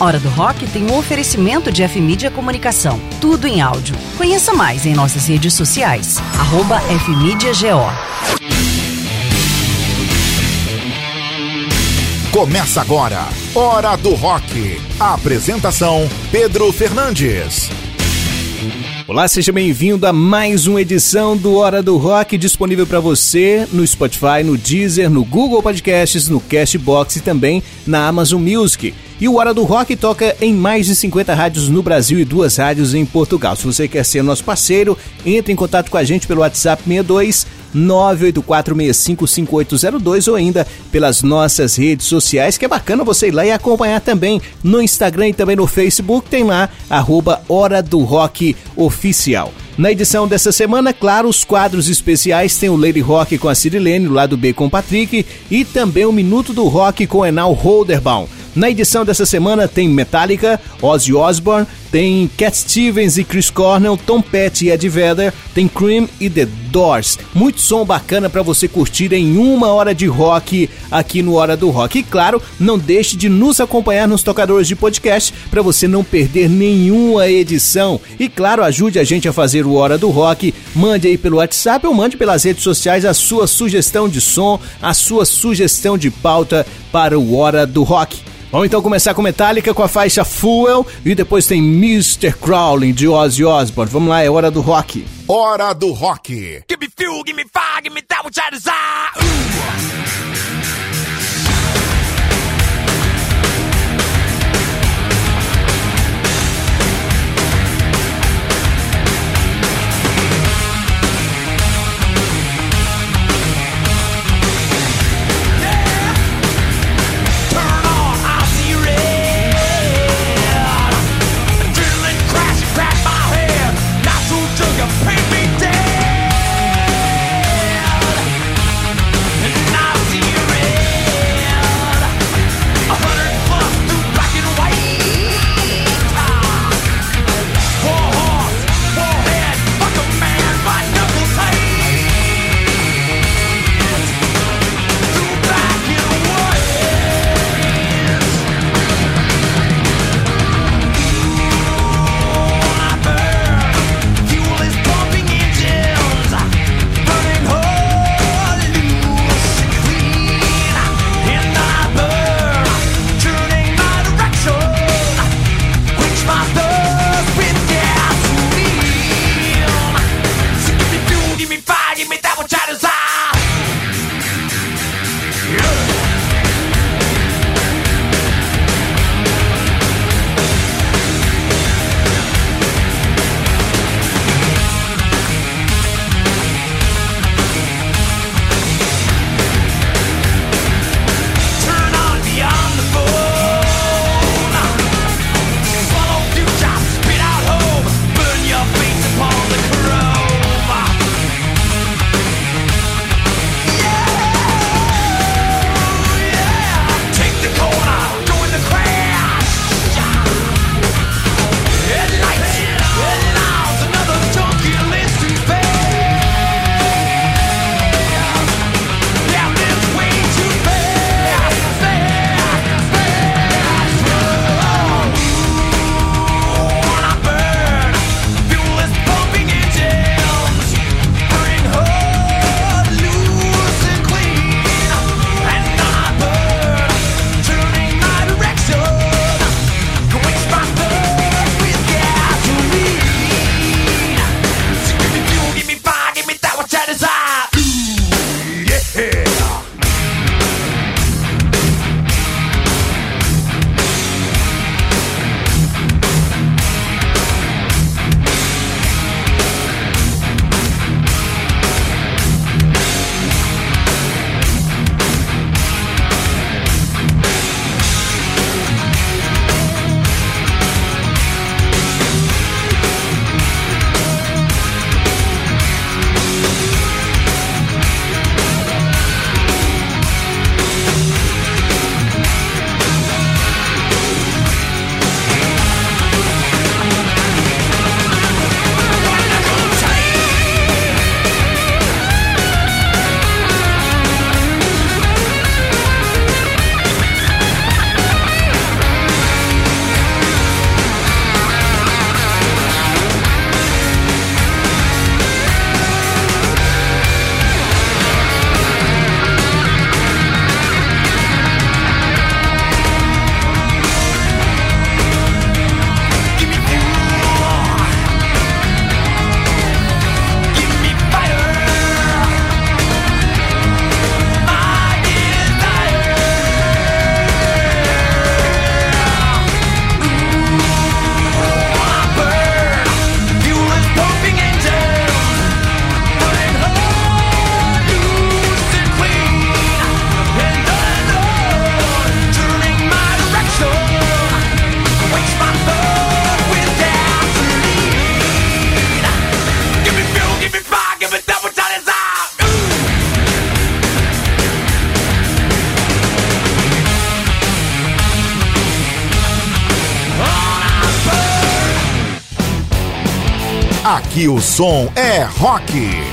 Hora do Rock tem um oferecimento de F-Mídia Comunicação. Tudo em áudio. Conheça mais em nossas redes sociais. Arroba FMídiaGO. Começa agora, Hora do Rock. A apresentação: Pedro Fernandes. Olá, seja bem-vindo a mais uma edição do Hora do Rock, disponível para você no Spotify, no Deezer, no Google Podcasts, no Castbox e também na Amazon Music. E o Hora do Rock toca em mais de 50 rádios no Brasil e duas rádios em Portugal. Se você quer ser nosso parceiro, entre em contato com a gente pelo WhatsApp 62 984655802 ou ainda pelas nossas redes sociais, que é bacana você ir lá e acompanhar também no Instagram e também no Facebook, tem lá, arroba Hora do Rock Oficial. Na edição dessa semana, claro, os quadros especiais tem o Lady Rock com a Cirilene, o lado B com o Patrick e também o Minuto do Rock com Enal Holderbaum. Na edição dessa semana tem Metallica, Ozzy Osbourne, tem Cat Stevens e Chris Cornell, Tom Petty e Ed Vedder, tem Cream e The Doors. Muito som bacana para você curtir em uma hora de rock aqui no Hora do Rock. E claro, não deixe de nos acompanhar nos tocadores de podcast para você não perder nenhuma edição. E claro, ajude a gente a fazer o Hora do Rock. Mande aí pelo WhatsApp ou mande pelas redes sociais a sua sugestão de som, a sua sugestão de pauta para o Hora do Rock. Vamos então começar com Metallica com a faixa Fuel e depois tem Mr. Crowley de Ozzy Osbourne. Vamos lá, é hora do rock. Hora do rock. Give me fuel, give me fire, give me that which I desire. Ooh. Aqui o som é rock.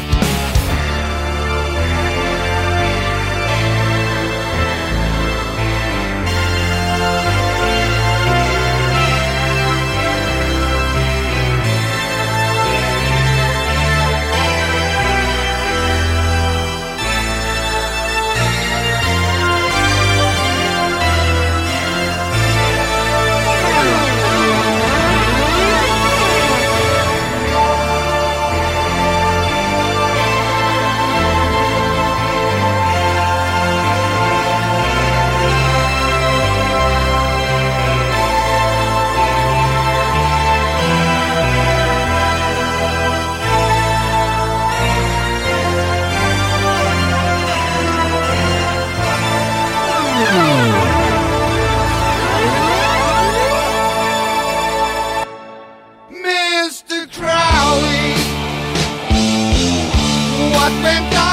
Rock Band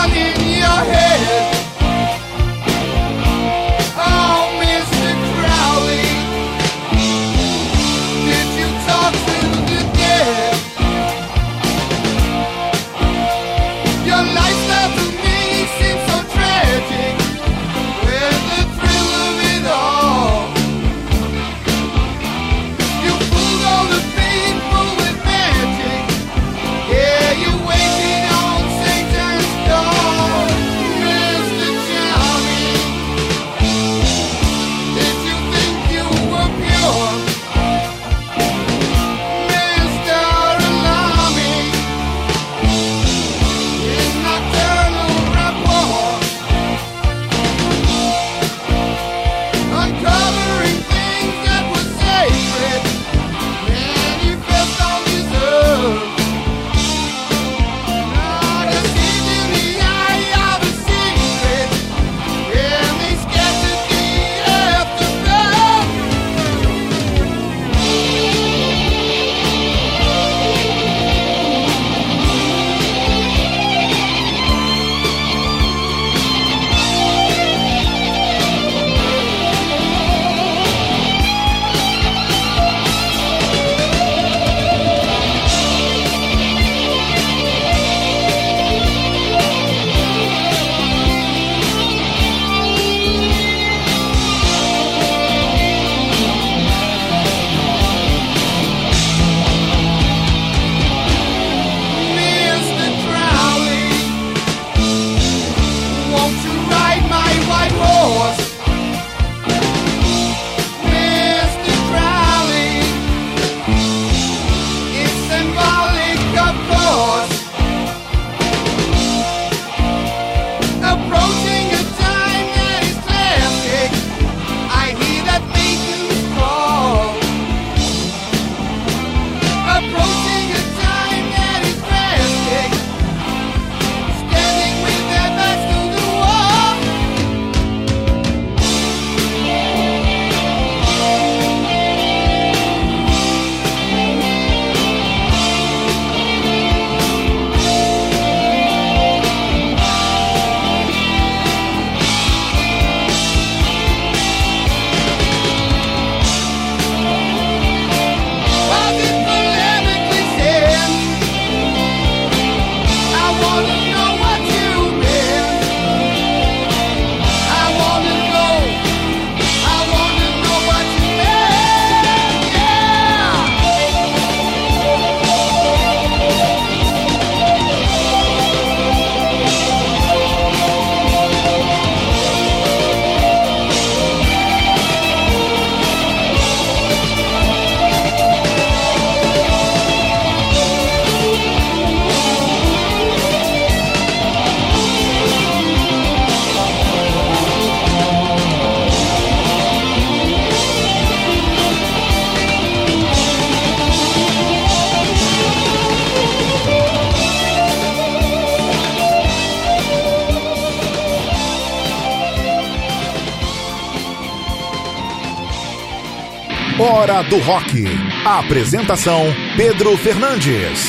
Hora do Rock. Apresentação: Pedro Fernandes.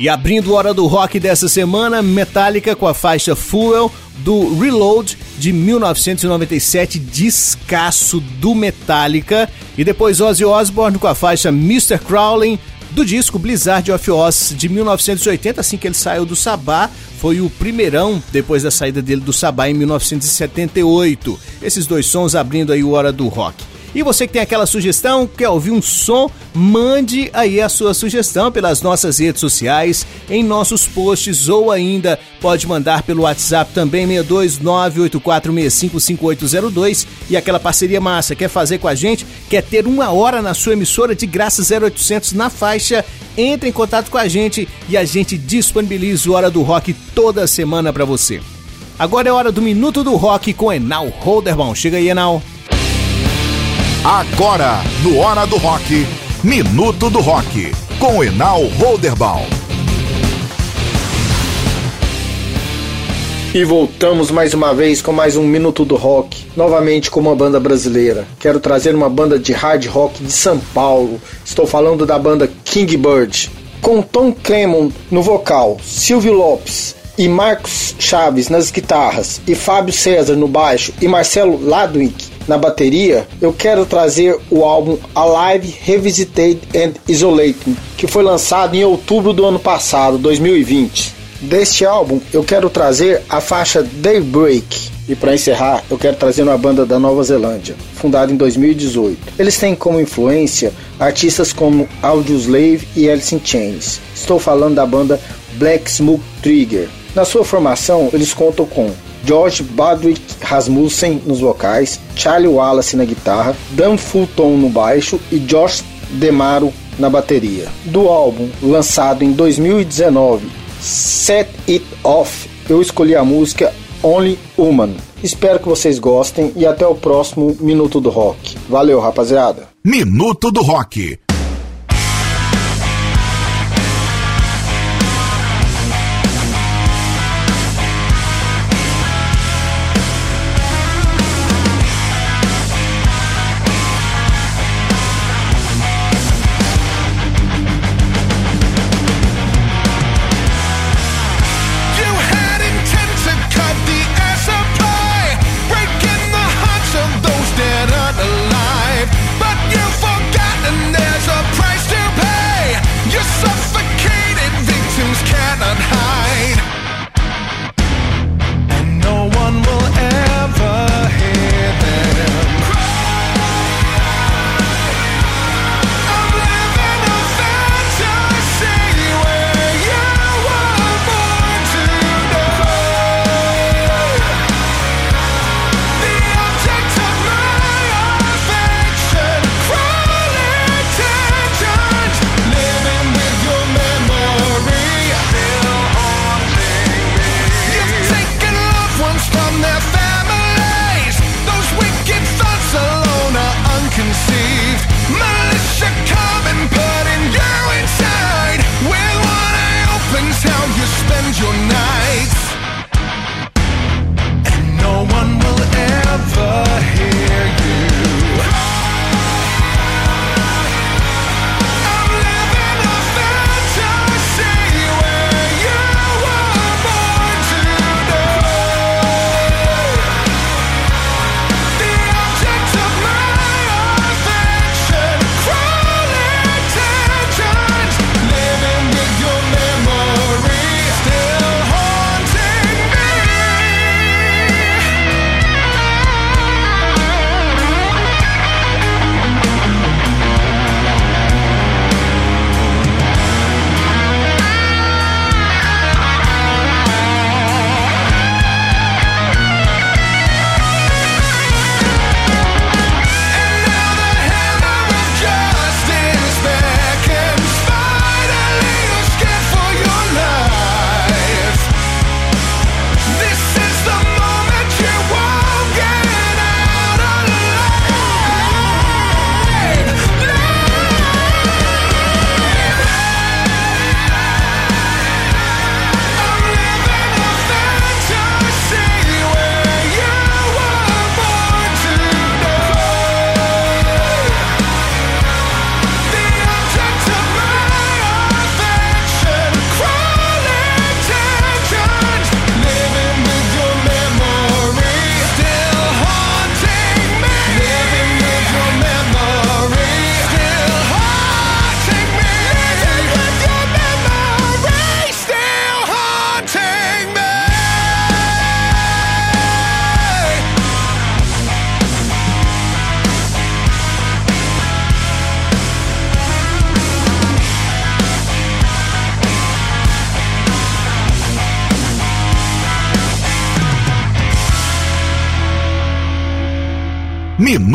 E abrindo Hora do Rock dessa semana, Metallica com a faixa Fuel do Reload de 1997, descasso do Metallica. E depois Ozzy Osbourne com a faixa Mr. Crowley do disco Blizzard of Oz de 1980, assim que ele saiu do Sabá, foi o primeirão depois da saída dele do Sabá em 1978. Esses dois sons abrindo aí o Hora do Rock. E você que tem aquela sugestão, quer ouvir um som, mande aí a sua sugestão pelas nossas redes sociais, em nossos posts ou ainda pode mandar pelo WhatsApp também 62984655802 e aquela parceria massa, quer fazer com a gente, quer ter uma hora na sua emissora de graça 0800 na faixa, entre em contato com a gente e a gente disponibiliza o Hora do Rock toda semana para você. Agora é hora do Minuto do Rock com Enal Holderbaum. Chega aí, Enal. Agora, no Hora do Rock, Minuto do Rock, com Enal Holderbaum. E voltamos mais uma vez com mais um Minuto do Rock, novamente com uma banda brasileira. Quero trazer uma banda de hard rock de São Paulo. Estou falando da banda King Bird. Com Tom Clemon no vocal, Silvio Lopes e Marcos Chaves nas guitarras e Fábio César no baixo e Marcelo Ladwick na bateria, eu quero trazer o álbum Alive, Revisited and Isolated, que foi lançado em outubro do ano passado, 2020. Deste álbum, eu quero trazer a faixa Daybreak. E para encerrar, eu quero trazer uma banda da Nova Zelândia, fundada em 2018. Eles têm como influência artistas como Audioslave e Alice in Chains. Estou falando da banda Black Smoke Trigger. Na sua formação, eles contam com George Badwick Rasmussen nos vocais, Charlie Wallace na guitarra, Dan Fulton no baixo e Josh Demaro na bateria. Do álbum lançado em 2019, Set It Off, eu escolhi a música Only Human. Espero que vocês gostem e até o próximo Minuto do Rock. Valeu, rapaziada. Minuto do Rock.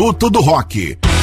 Minuto do Rock.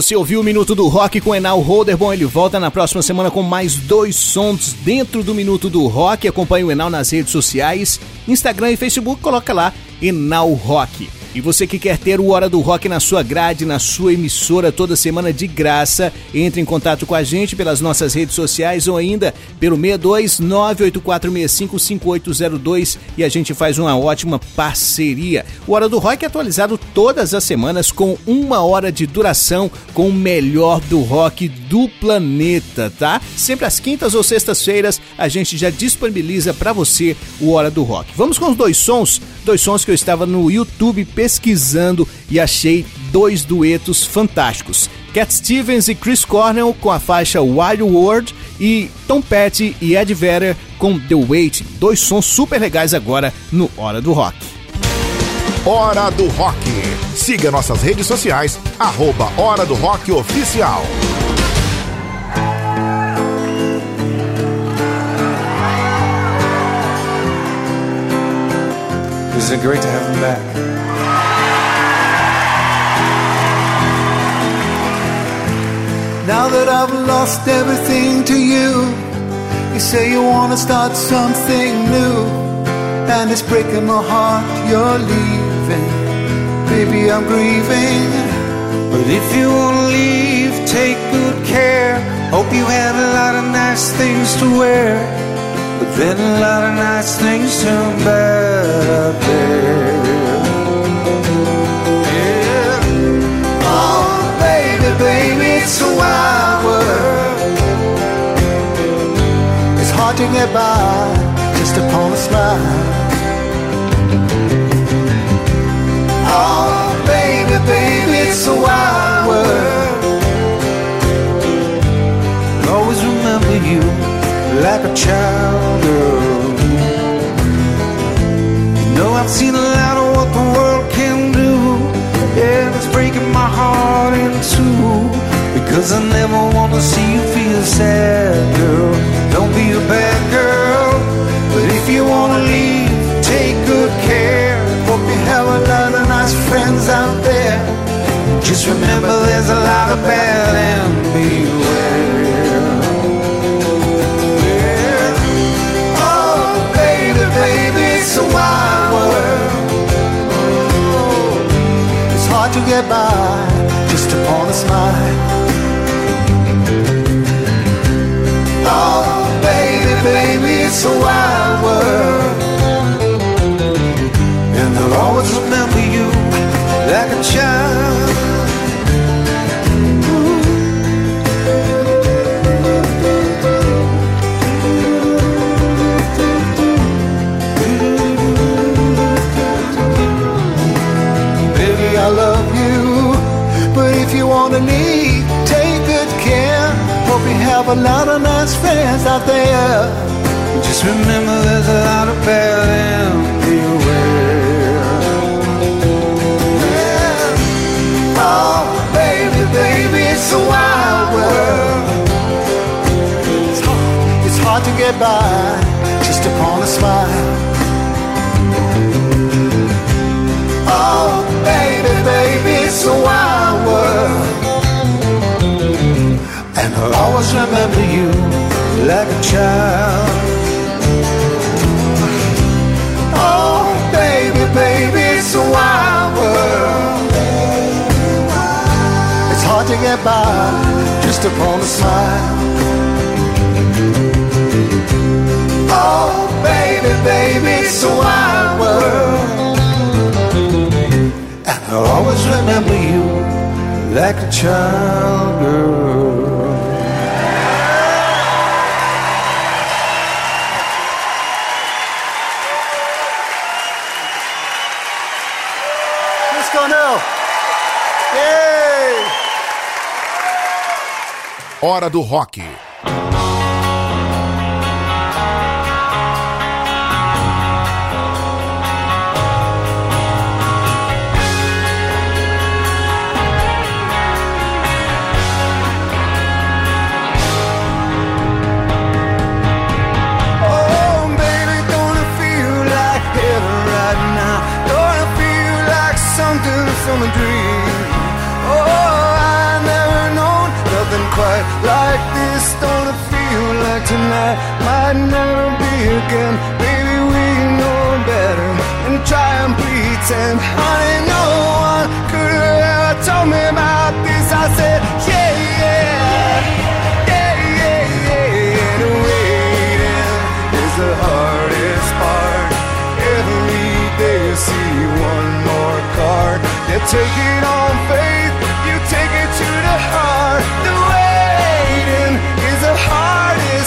Você ouviu o Minuto do Rock com Enal Holder. Bom, ele volta na próxima semana com mais dois sons dentro do Minuto do Rock. Acompanhe o Enal nas redes sociais, Instagram e Facebook. Coloca lá Enal Rock. E você que quer ter o Hora do Rock na sua grade, na sua emissora toda semana de graça, entre em contato com a gente pelas nossas redes sociais ou ainda pelo 62 984655802 e a gente faz uma ótima parceria. O Hora do Rock é atualizado todas as semanas com uma hora de duração com o melhor do rock do planeta, tá? Sempre às quintas ou sextas-feiras a gente já disponibiliza para você o Hora do Rock. Vamos com os dois sons, dois sons que eu estava no YouTube pesquisando e achei dois duetos fantásticos. Cat Stevens e Chris Cornell com a faixa Wild World e Tom Petty e Ed Vedder com The Wait. Dois sons super legais agora no Hora do Rock. Hora do Rock. Siga nossas redes sociais, arroba Hora do Rock Oficial. Is it great to have him back? Now that I've lost everything to you, you say you wanna start something new, and it's breaking my heart you're leaving. Baby, I'm grieving. But if you wanna leave, take good care. Hope you had a lot of nice things to wear. Then a lot of nice things turn bad out there. Yeah. Oh, baby, baby, it's a wild world. It's hard to get by just upon a smile. Oh, baby, baby, it's a wild world. I'll always remember you like a child girl. You know I've seen a lot of what the world can do, and it's breaking my heart in two. Because I never wanna see you feel sad, girl. Don't be a bad girl, but if you wanna leave, take good care. Hope you have a lot of nice friends out there. Just remember there's a lot of bad and beware. Get by just upon a smile. Oh, baby, baby, it's a wild world. And I'll always remember you like a child. A lot of nice friends out there. Just remember there's a lot of bad and beware. Yeah. Oh, baby, baby, it's a wild world. It's hard, it's hard to get by just upon a smile. I'll always remember you like a child. Oh, baby, baby, it's a wild world. It's hard to get by just upon a smile. Oh, baby, baby, it's a wild world. And I'll always remember you like a child girl. Hora do Rock. Tonight might never be again? Baby, we know better and try and pretend. Honey, no one could have ever told me about this. I said, yeah, yeah, yeah, yeah, yeah. And waiting is the hardest part. Every day you see one more card. You take it on faith,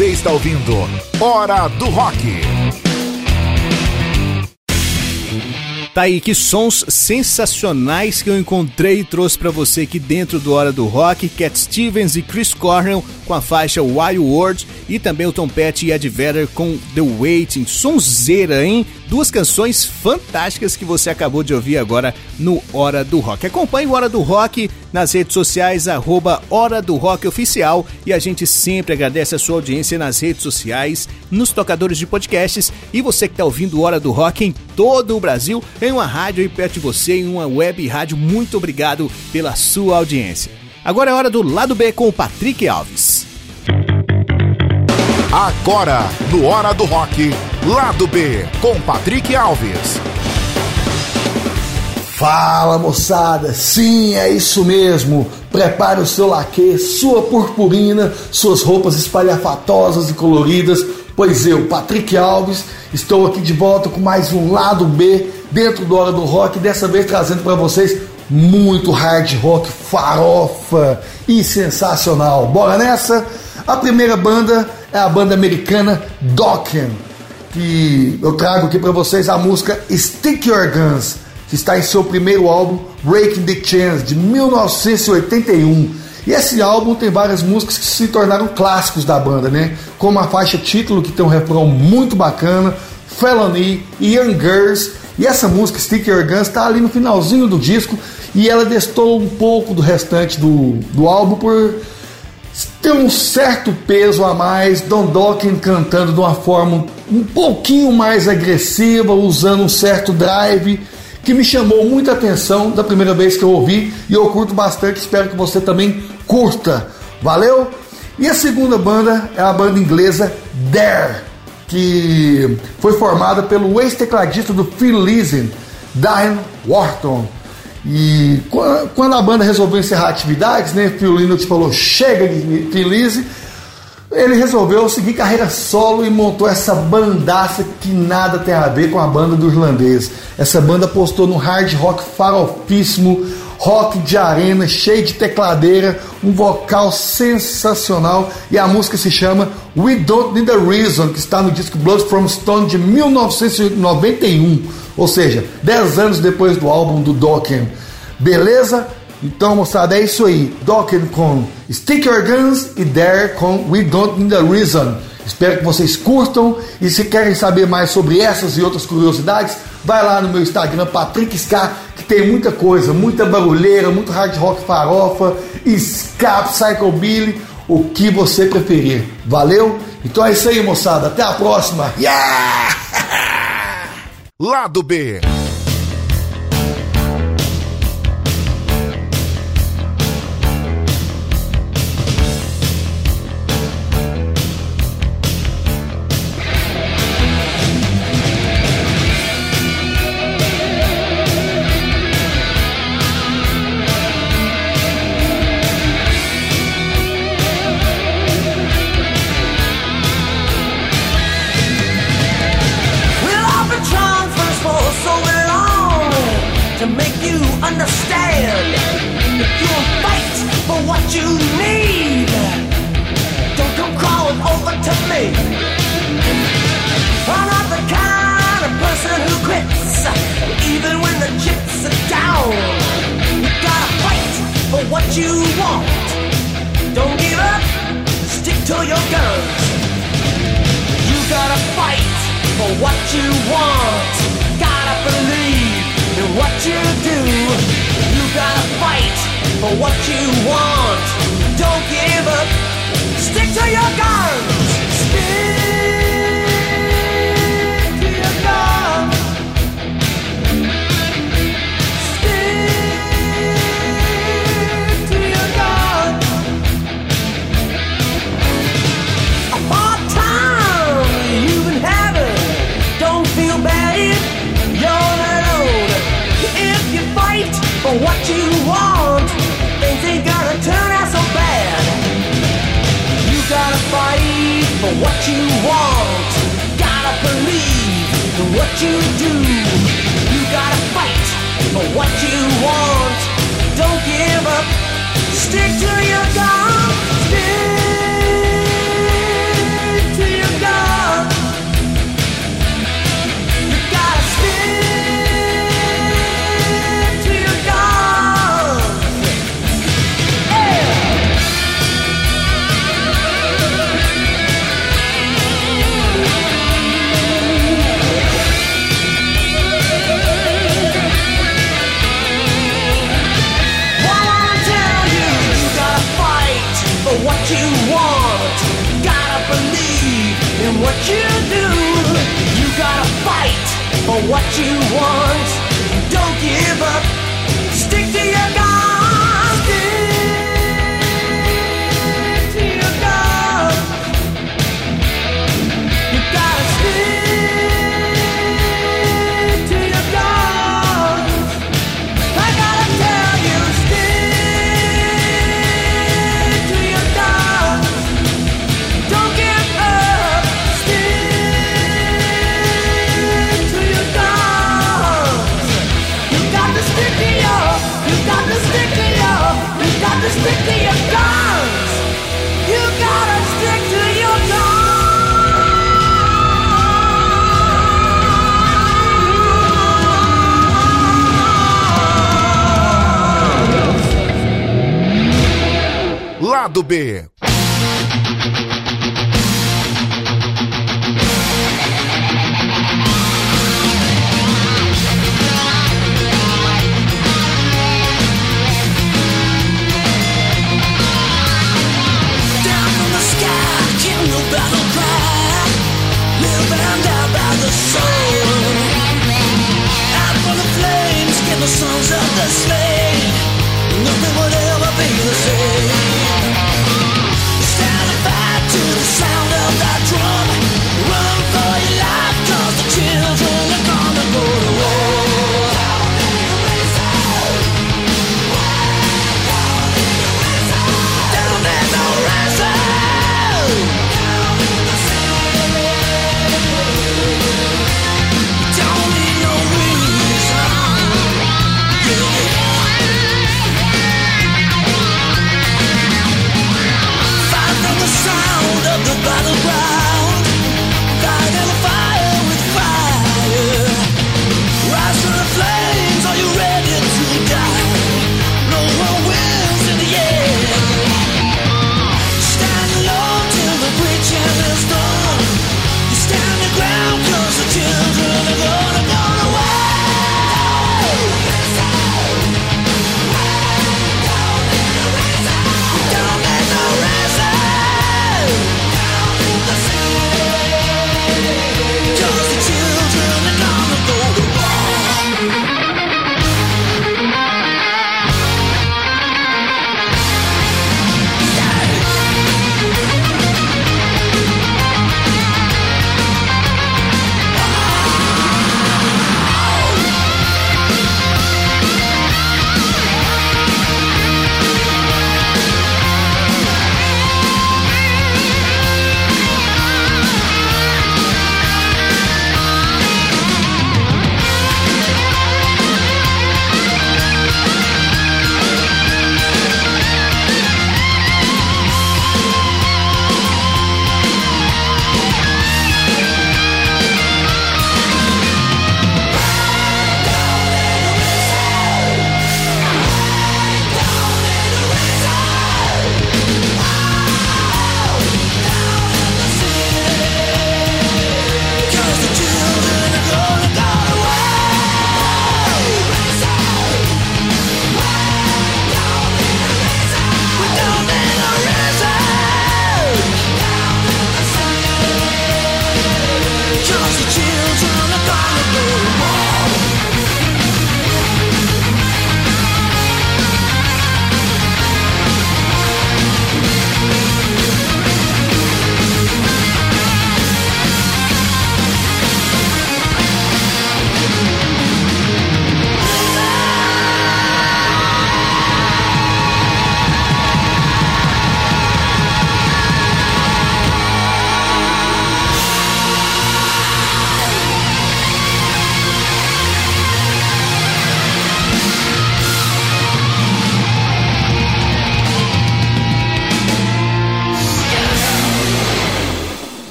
Você está ouvindo Hora do Rock. Tá aí, que sons sensacionais que eu encontrei e trouxe pra você aqui dentro do Hora do Rock. Cat Stevens e Chris Cornell com a faixa Wild World e também o Tom Petty e Ed Vedder com The Waiting. Sonzeira, hein? Duas canções fantásticas que você acabou de ouvir agora no Hora do Rock. Acompanhe o Hora do Rock nas redes sociais, arroba Hora do Rock Oficial e a gente sempre agradece a sua audiência nas redes sociais, nos tocadores de podcasts e você que está ouvindo Hora do Rock em todo o Brasil, em uma rádio aí perto de você, em uma web rádio. Muito obrigado pela sua audiência. Agora é hora do lado B com o Patrick Alves. Agora, no Hora do Rock, Lado B, com Patrick Alves. Fala moçada, sim, é isso mesmo. Prepare o seu laque, sua purpurina, suas roupas espalhafatosas e coloridas, pois eu, Patrick Alves, estou aqui de volta com mais um lado B dentro do Hora do Rock, dessa vez trazendo para vocês muito hard rock, farofa e sensacional. Bora nessa? A primeira banda é a banda americana Dokken, que eu trago aqui para vocês a música Stick Your Guns. Que está em seu primeiro álbum, Breaking the Chains, de 1981. E esse álbum tem várias músicas que se tornaram clássicos da banda, né? Como a faixa título, que tem um refrão muito bacana, Felony e Young Girls. E essa música, Stick Your Guns, está ali no finalzinho do disco e ela destou um pouco do restante do, do álbum por ter um certo peso a mais. Don Dokken cantando de uma forma um pouquinho mais agressiva, usando um certo drive que me chamou muita atenção da primeira vez que eu ouvi e eu curto bastante. Espero que você também curta. Valeu? E a segunda banda é a banda inglesa Dare, que foi formada pelo ex-tecladista do Phil Lizzy, Diane Wharton. E quando a banda resolveu encerrar atividades, né, Phil Linux falou: chega de Phil Lizzy, ele resolveu seguir carreira solo e montou essa bandaça que nada tem a ver com a banda do irlandês. Essa banda postou no hard rock farofíssimo, rock de arena, cheio de tecladeira, um vocal sensacional e a música se chama We Don't Need a Reason, que está no disco Blood from Stone de 1991, ou seja, 10 anos depois do álbum do Dokken. Beleza? Então, moçada, é isso aí. Dokken com Stick Your Guns e Dare com We Don't Need a Reason. Espero que vocês curtam e se querem saber mais sobre essas e outras curiosidades, vai lá no meu Instagram, Patrick Ska, que tem muita coisa, muita barulheira, muito hard rock farofa, ska, psychobilly, o que você preferir. Valeu? Então é isso aí, moçada. Até a próxima. Yeah! Lado B.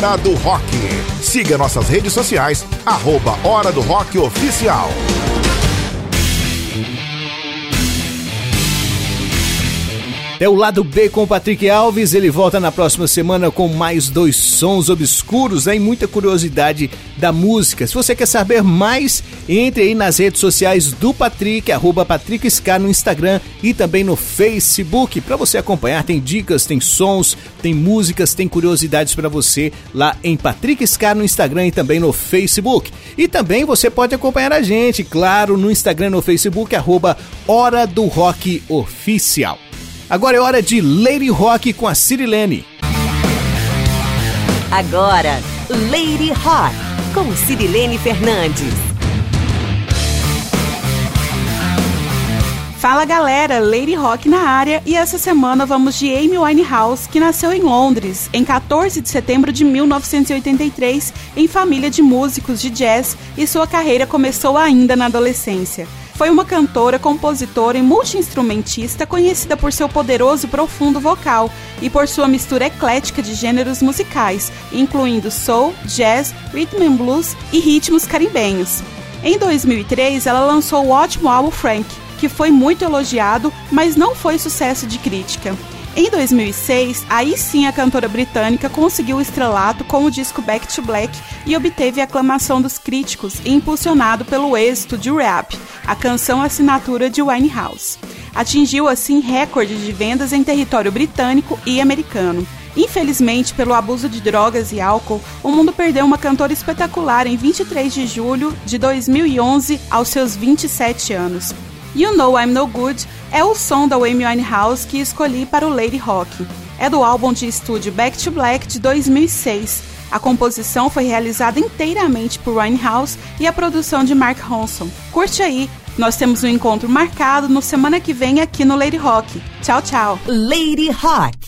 Hora do Rock. Siga nossas redes sociais, arroba Hora do Rock Oficial. É o lado B com o Patrick Alves. Ele volta na próxima semana com mais dois sons obscuros né? e muita curiosidade da música. Se você quer saber mais, entre aí nas redes sociais do Patrick, arroba Patrick Scar no Instagram e também no Facebook. Para você acompanhar, tem dicas, tem sons, tem músicas, tem curiosidades para você lá em Patrick Scar no Instagram e também no Facebook. E também você pode acompanhar a gente, claro, no Instagram e no Facebook, arroba Hora do Rock Oficial. Agora é hora de Lady Rock com a Cirilene. Agora, Lady Rock, com Cirilene Fernandes. Fala galera, Lady Rock na área e essa semana vamos de Amy Winehouse, que nasceu em Londres em 14 de setembro de 1983 em família de músicos de jazz e sua carreira começou ainda na adolescência. Foi uma cantora, compositora e multiinstrumentista conhecida por seu poderoso e profundo vocal e por sua mistura eclética de gêneros musicais, incluindo soul, jazz, rhythm and blues e ritmos caribenhos. Em 2003, ela lançou o ótimo álbum Frank, que foi muito elogiado, mas não foi sucesso de crítica. Em 2006, aí sim a cantora britânica conseguiu o estrelato com o disco Back to Black e obteve a aclamação dos críticos, impulsionado pelo êxito de Rap, a canção assinatura de Winehouse. Atingiu assim recorde de vendas em território britânico e americano. Infelizmente, pelo abuso de drogas e álcool, o mundo perdeu uma cantora espetacular em 23 de julho de 2011, aos seus 27 anos. You Know I'm No Good é o som da Amy Winehouse que escolhi para o Lady Rock. É do álbum de estúdio Back to Black de 2006. A composição foi realizada inteiramente por Winehouse e a produção de Mark Ronson. Curte aí! Nós temos um encontro marcado no semana que vem aqui no Lady Rock. Tchau, tchau! Lady Rock.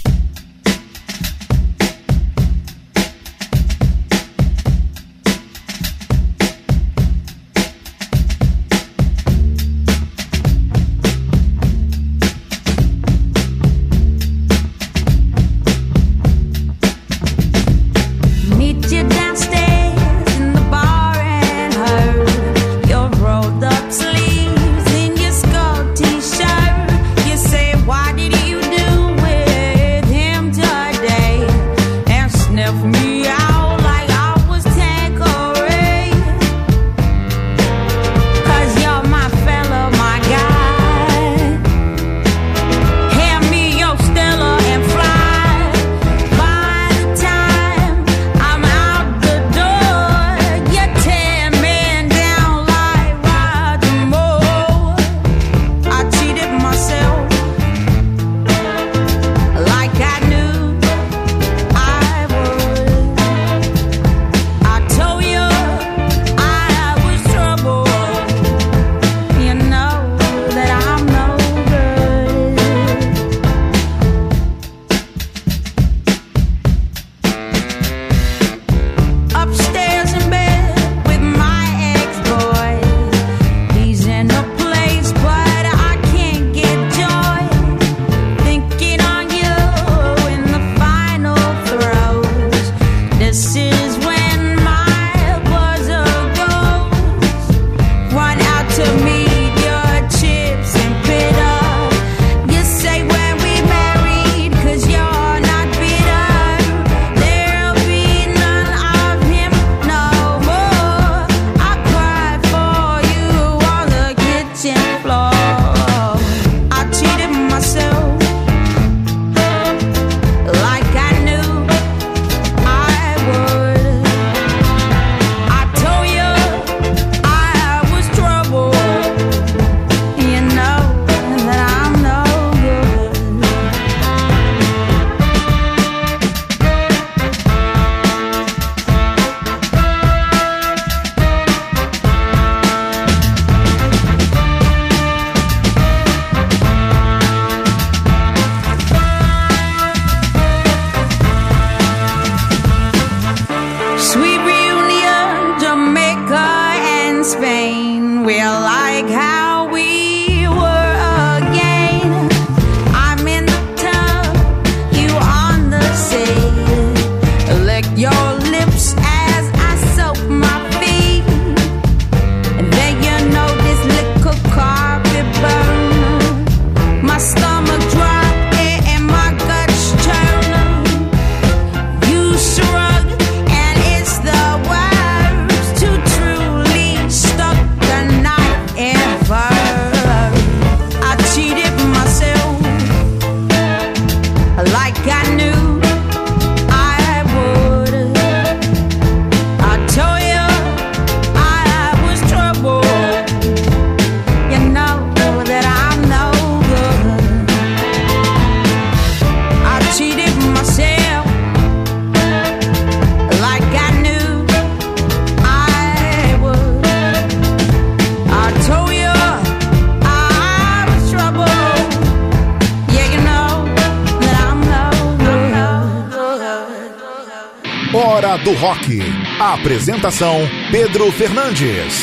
Do Rock. A apresentação: Pedro Fernandes.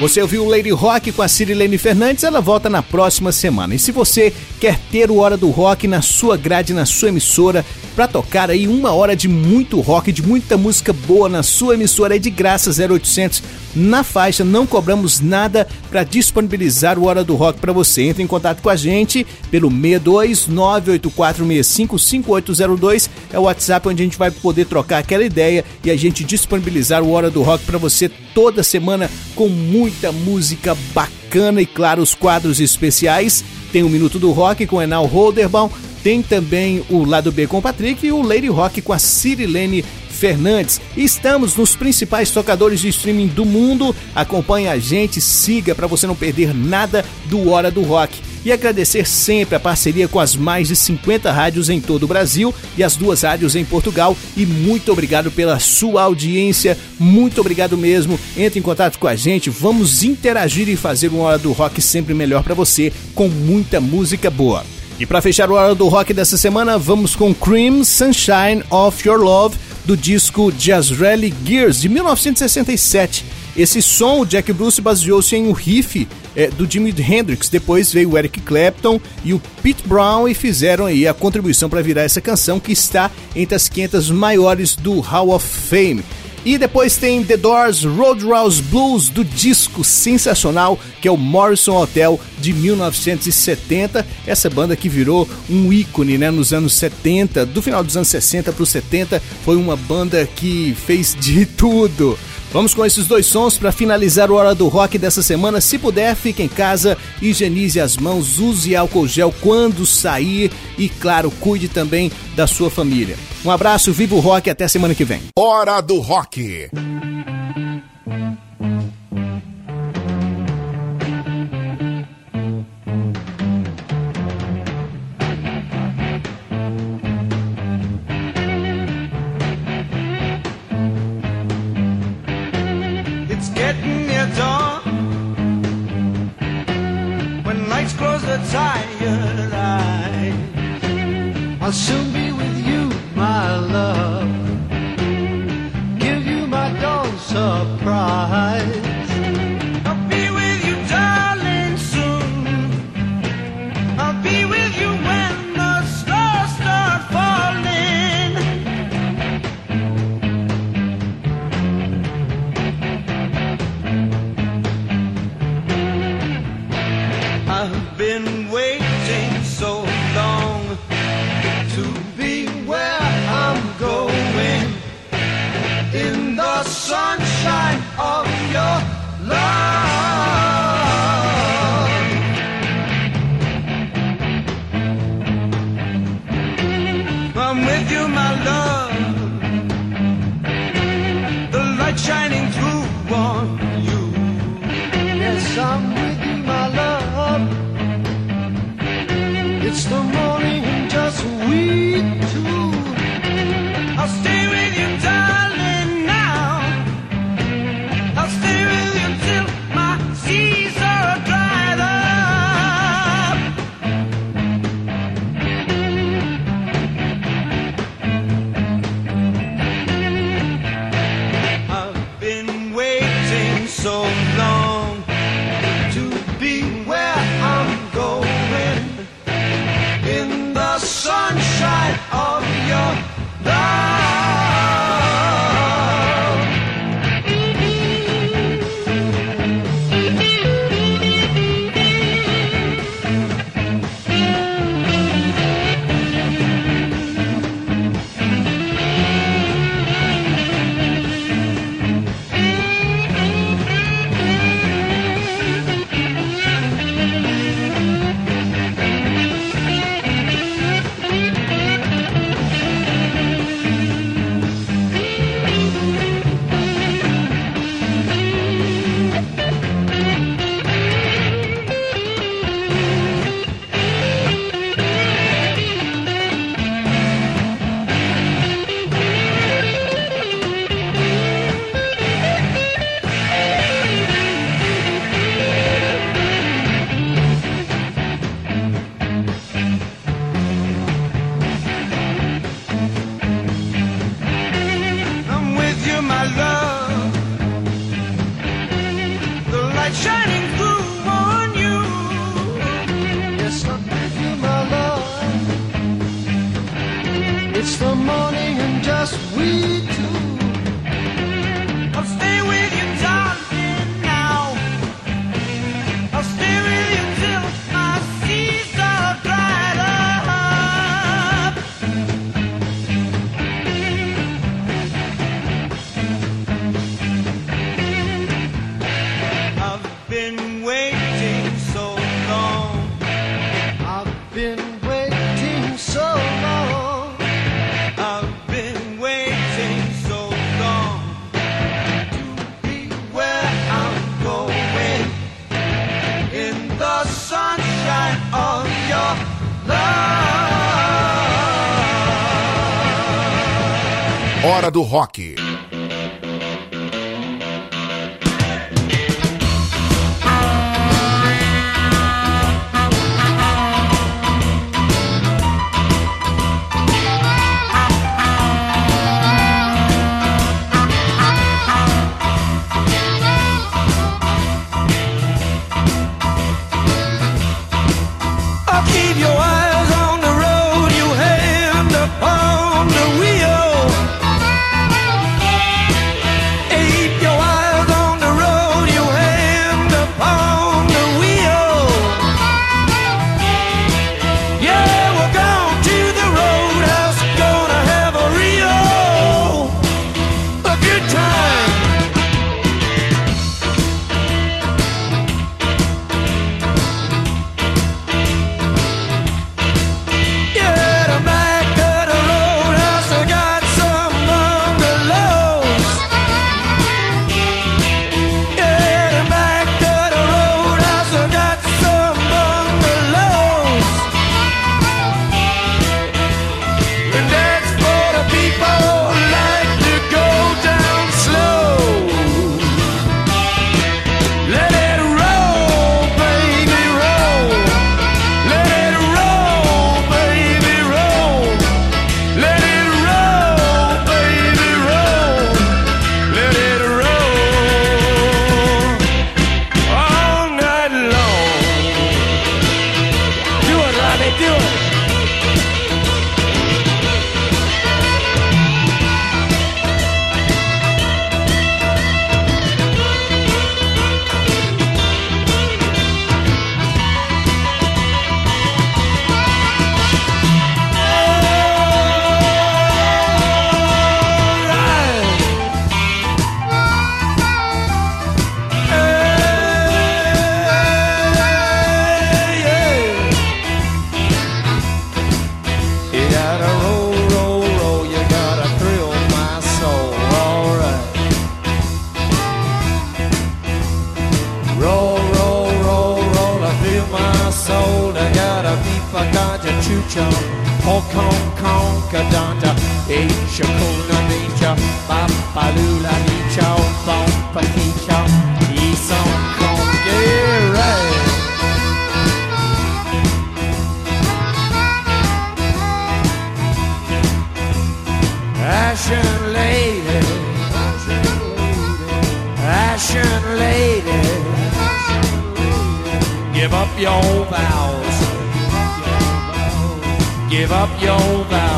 Você ouviu Lady Rock com a Cirilene Fernandes, ela volta na próxima semana. E se você quer ter o Hora do Rock na sua grade, na sua emissora, para tocar aí uma hora de muito rock, de muita música boa na sua emissora é de graça 0800 na faixa, não cobramos nada para disponibilizar o Hora do Rock para você. Entre em contato com a gente pelo 62 98465 5802 é o WhatsApp onde a gente vai poder trocar aquela ideia e a gente disponibilizar o Hora do Rock para você toda semana com muita música bacana e claro os quadros especiais. Tem o Minuto do Rock com Enal Holderbaum, tem também o Lado B com o Patrick e o Lady Rock com a Cirilene Fernandes. Estamos nos principais tocadores de streaming do mundo. Acompanhe a gente, siga para você não perder nada do Hora do Rock. E agradecer sempre a parceria com as mais de 50 rádios em todo o Brasil e as duas rádios em Portugal. E muito obrigado pela sua audiência. Muito obrigado mesmo. Entre em contato com a gente, vamos interagir e fazer uma hora do rock sempre melhor para você, com muita música boa. E para fechar o Hora do Rock dessa semana, vamos com Cream Sunshine of Your Love, do disco Jazz Rally Gears, de 1967. Esse som, o Jack Bruce baseou-se em um riff é, do Jimi Hendrix. Depois veio o Eric Clapton e o Pete Brown e fizeram aí a contribuição para virar essa canção que está entre as 500 maiores do Hall of Fame. E depois tem The Doors Roadhouse Blues do disco sensacional que é o Morrison Hotel de 1970. Essa banda que virou um ícone né, nos anos 70, do final dos anos 60 para os 70, foi uma banda que fez de tudo. Vamos com esses dois sons para finalizar o Hora do Rock dessa semana. Se puder, fique em casa, higienize as mãos, use álcool gel quando sair e, claro, cuide também da sua família. Um abraço, viva o rock até semana que vem. Hora do Rock. Tired eyes, I'll soon be with you, my love. Give you my dawn surprise. I'm with you, my love. The light shining through on you. Yes, I'm with you, my love. It's the morning, just we we rock. Asia, Kuna Nisha, Mapalula Nisha, Vampa Nisha, Isan Ashen Lady, Ashen Lady, give up your vows, give up your vows.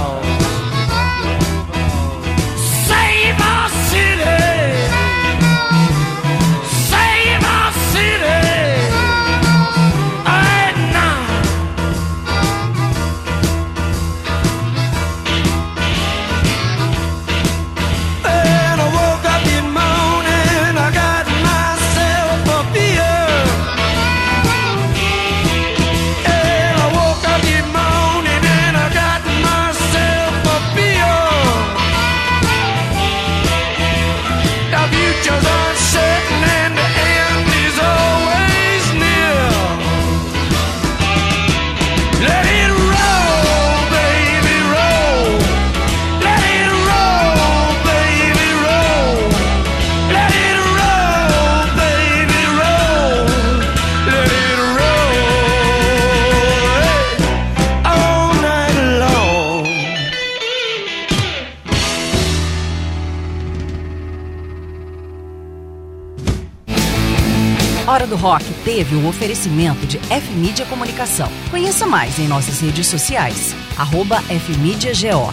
do Rock teve o oferecimento de F Mídia Comunicação. Conheça mais em nossas redes sociais, arroba FMídiaGO.